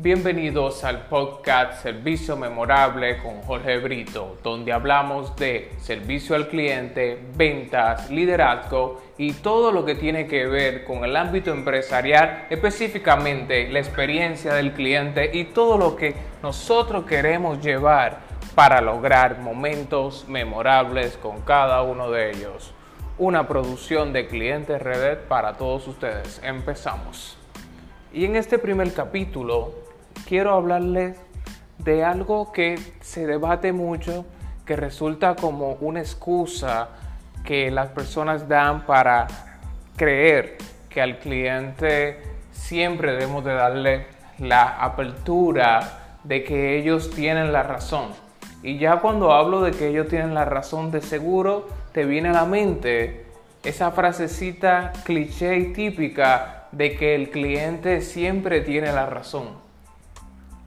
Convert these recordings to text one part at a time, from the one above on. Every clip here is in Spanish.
Bienvenidos al podcast Servicio Memorable con Jorge Brito, donde hablamos de servicio al cliente, ventas, liderazgo y todo lo que tiene que ver con el ámbito empresarial, específicamente la experiencia del cliente y todo lo que nosotros queremos llevar para lograr momentos memorables con cada uno de ellos. Una producción de Clientes Redet para todos ustedes. Empezamos. Y en este primer capítulo quiero hablarles de algo que se debate mucho, que resulta como una excusa que las personas dan para creer que al cliente siempre debemos de darle la apertura de que ellos tienen la razón. Y ya cuando hablo de que ellos tienen la razón, de seguro te viene a la mente esa frasecita cliché y típica de que el cliente siempre tiene la razón.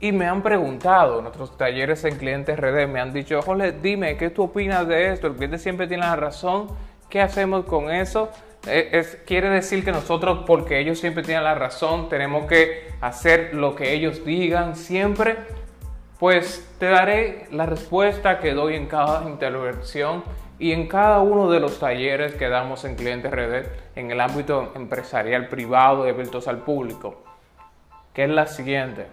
Y me han preguntado en nuestros talleres en clientes RD, me han dicho, Jorge, dime, ¿qué tú opinas de esto? El cliente siempre tiene la razón. ¿Qué hacemos con eso? Eh, es, quiere decir que nosotros, porque ellos siempre tienen la razón, tenemos que hacer lo que ellos digan siempre. Pues te daré la respuesta que doy en cada intervención y en cada uno de los talleres que damos en Clientes Red en el ámbito empresarial privado y abiertos al público, que es la siguiente.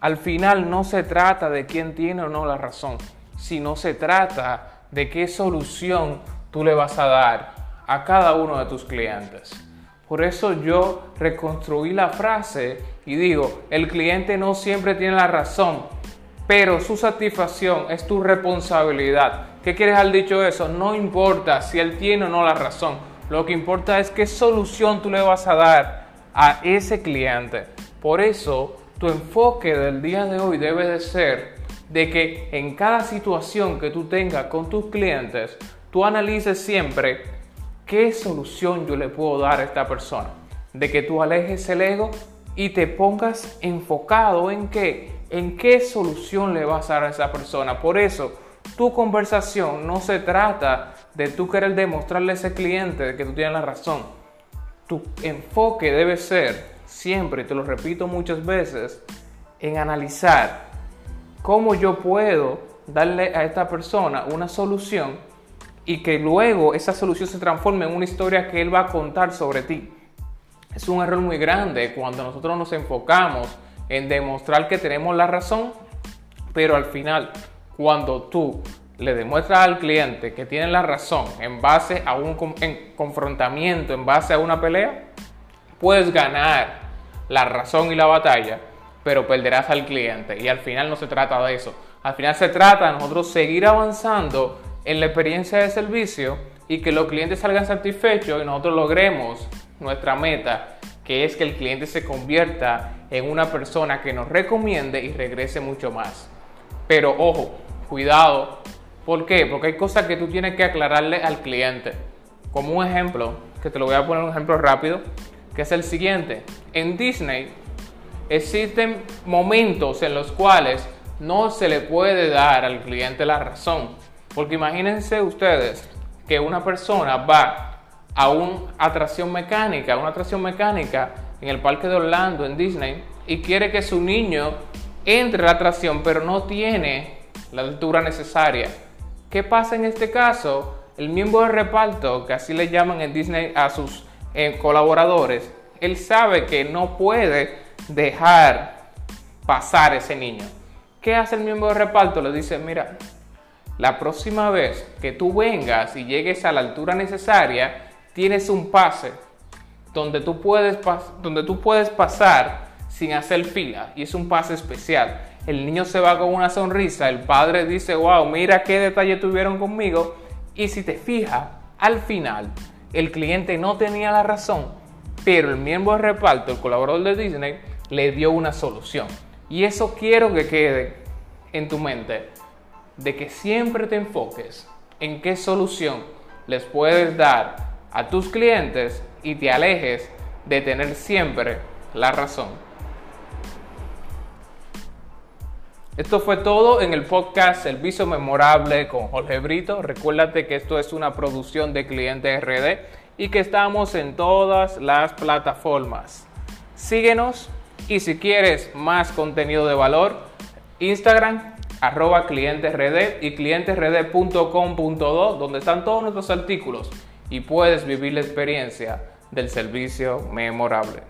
Al final no se trata de quién tiene o no la razón, sino se trata de qué solución tú le vas a dar a cada uno de tus clientes. Por eso yo reconstruí la frase y digo, el cliente no siempre tiene la razón, pero su satisfacción es tu responsabilidad. ¿Qué quieres al dicho eso? No importa si él tiene o no la razón. Lo que importa es qué solución tú le vas a dar a ese cliente. Por eso, tu enfoque del día de hoy debe de ser de que en cada situación que tú tengas con tus clientes, tú analices siempre qué solución yo le puedo dar a esta persona. De que tú alejes el ego y te pongas enfocado en qué, en qué solución le vas a dar a esa persona. Por eso, tu conversación no se trata de tú querer demostrarle a ese cliente que tú tienes la razón. Tu enfoque debe ser siempre, te lo repito muchas veces, en analizar cómo yo puedo darle a esta persona una solución y que luego esa solución se transforme en una historia que él va a contar sobre ti. Es un error muy grande cuando nosotros nos enfocamos en demostrar que tenemos la razón, pero al final cuando tú le demuestras al cliente que tiene la razón en base a un confrontamiento, en base a una pelea, puedes ganar la razón y la batalla, pero perderás al cliente. Y al final no se trata de eso. Al final se trata de nosotros seguir avanzando en la experiencia de servicio y que los clientes salgan satisfechos y nosotros logremos nuestra meta, que es que el cliente se convierta en una persona que nos recomiende y regrese mucho más. Pero ojo, cuidado. ¿Por qué? Porque hay cosas que tú tienes que aclararle al cliente. Como un ejemplo, que te lo voy a poner un ejemplo rápido, que es el siguiente. En Disney existen momentos en los cuales no se le puede dar al cliente la razón. Porque imagínense ustedes que una persona va a una atracción mecánica, una atracción mecánica en el parque de Orlando, en Disney, y quiere que su niño entre a la atracción, pero no tiene la altura necesaria. ¿Qué pasa en este caso? El miembro de reparto, que así le llaman en Disney a sus eh, colaboradores, él sabe que no puede dejar pasar ese niño. ¿Qué hace el miembro de reparto? Le dice, mira, la próxima vez que tú vengas y llegues a la altura necesaria, tienes un pase donde tú puedes, donde tú puedes pasar sin hacer fila y es un pase especial el niño se va con una sonrisa, el padre dice, wow, mira qué detalle tuvieron conmigo. Y si te fijas, al final, el cliente no tenía la razón, pero el miembro de reparto, el colaborador de Disney, le dio una solución. Y eso quiero que quede en tu mente, de que siempre te enfoques en qué solución les puedes dar a tus clientes y te alejes de tener siempre la razón. Esto fue todo en el podcast Servicio Memorable con Jorge Brito. Recuérdate que esto es una producción de Cliente RD y que estamos en todas las plataformas. Síguenos y si quieres más contenido de valor, Instagram arroba clientesrd y clientesrd.com.do donde están todos nuestros artículos y puedes vivir la experiencia del servicio memorable.